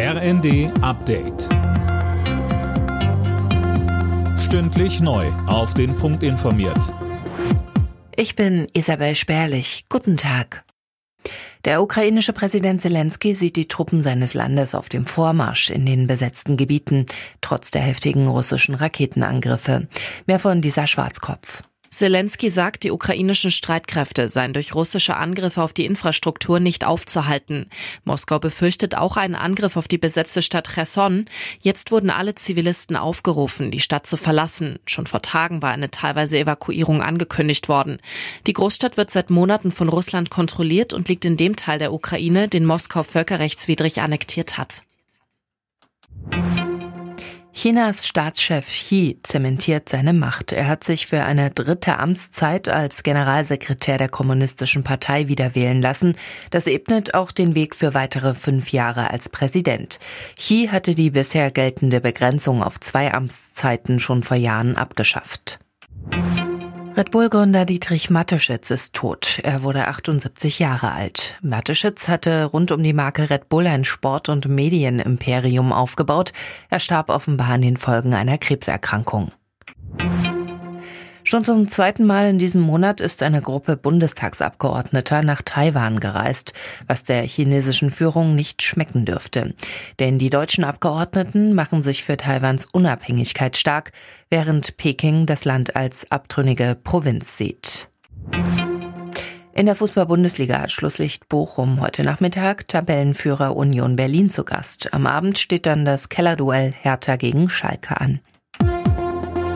RND Update. Stündlich neu. Auf den Punkt informiert. Ich bin Isabel Spärlich. Guten Tag. Der ukrainische Präsident Zelensky sieht die Truppen seines Landes auf dem Vormarsch in den besetzten Gebieten, trotz der heftigen russischen Raketenangriffe. Mehr von dieser Schwarzkopf. Zelensky sagt, die ukrainischen Streitkräfte seien durch russische Angriffe auf die Infrastruktur nicht aufzuhalten. Moskau befürchtet auch einen Angriff auf die besetzte Stadt Cherson. Jetzt wurden alle Zivilisten aufgerufen, die Stadt zu verlassen. Schon vor Tagen war eine teilweise Evakuierung angekündigt worden. Die Großstadt wird seit Monaten von Russland kontrolliert und liegt in dem Teil der Ukraine, den Moskau völkerrechtswidrig annektiert hat. Chinas Staatschef Xi zementiert seine Macht. Er hat sich für eine dritte Amtszeit als Generalsekretär der Kommunistischen Partei wieder wählen lassen. Das ebnet auch den Weg für weitere fünf Jahre als Präsident. Xi hatte die bisher geltende Begrenzung auf zwei Amtszeiten schon vor Jahren abgeschafft. Red Bull-Gründer Dietrich Matteschitz ist tot. Er wurde 78 Jahre alt. Matteschitz hatte rund um die Marke Red Bull ein Sport- und Medienimperium aufgebaut. Er starb offenbar an den Folgen einer Krebserkrankung. Schon zum zweiten Mal in diesem Monat ist eine Gruppe Bundestagsabgeordneter nach Taiwan gereist, was der chinesischen Führung nicht schmecken dürfte. Denn die deutschen Abgeordneten machen sich für Taiwans Unabhängigkeit stark, während Peking das Land als abtrünnige Provinz sieht. In der Fußball-Bundesliga hat Schlusslicht Bochum heute Nachmittag Tabellenführer Union Berlin zu Gast. Am Abend steht dann das Kellerduell Hertha gegen Schalke an.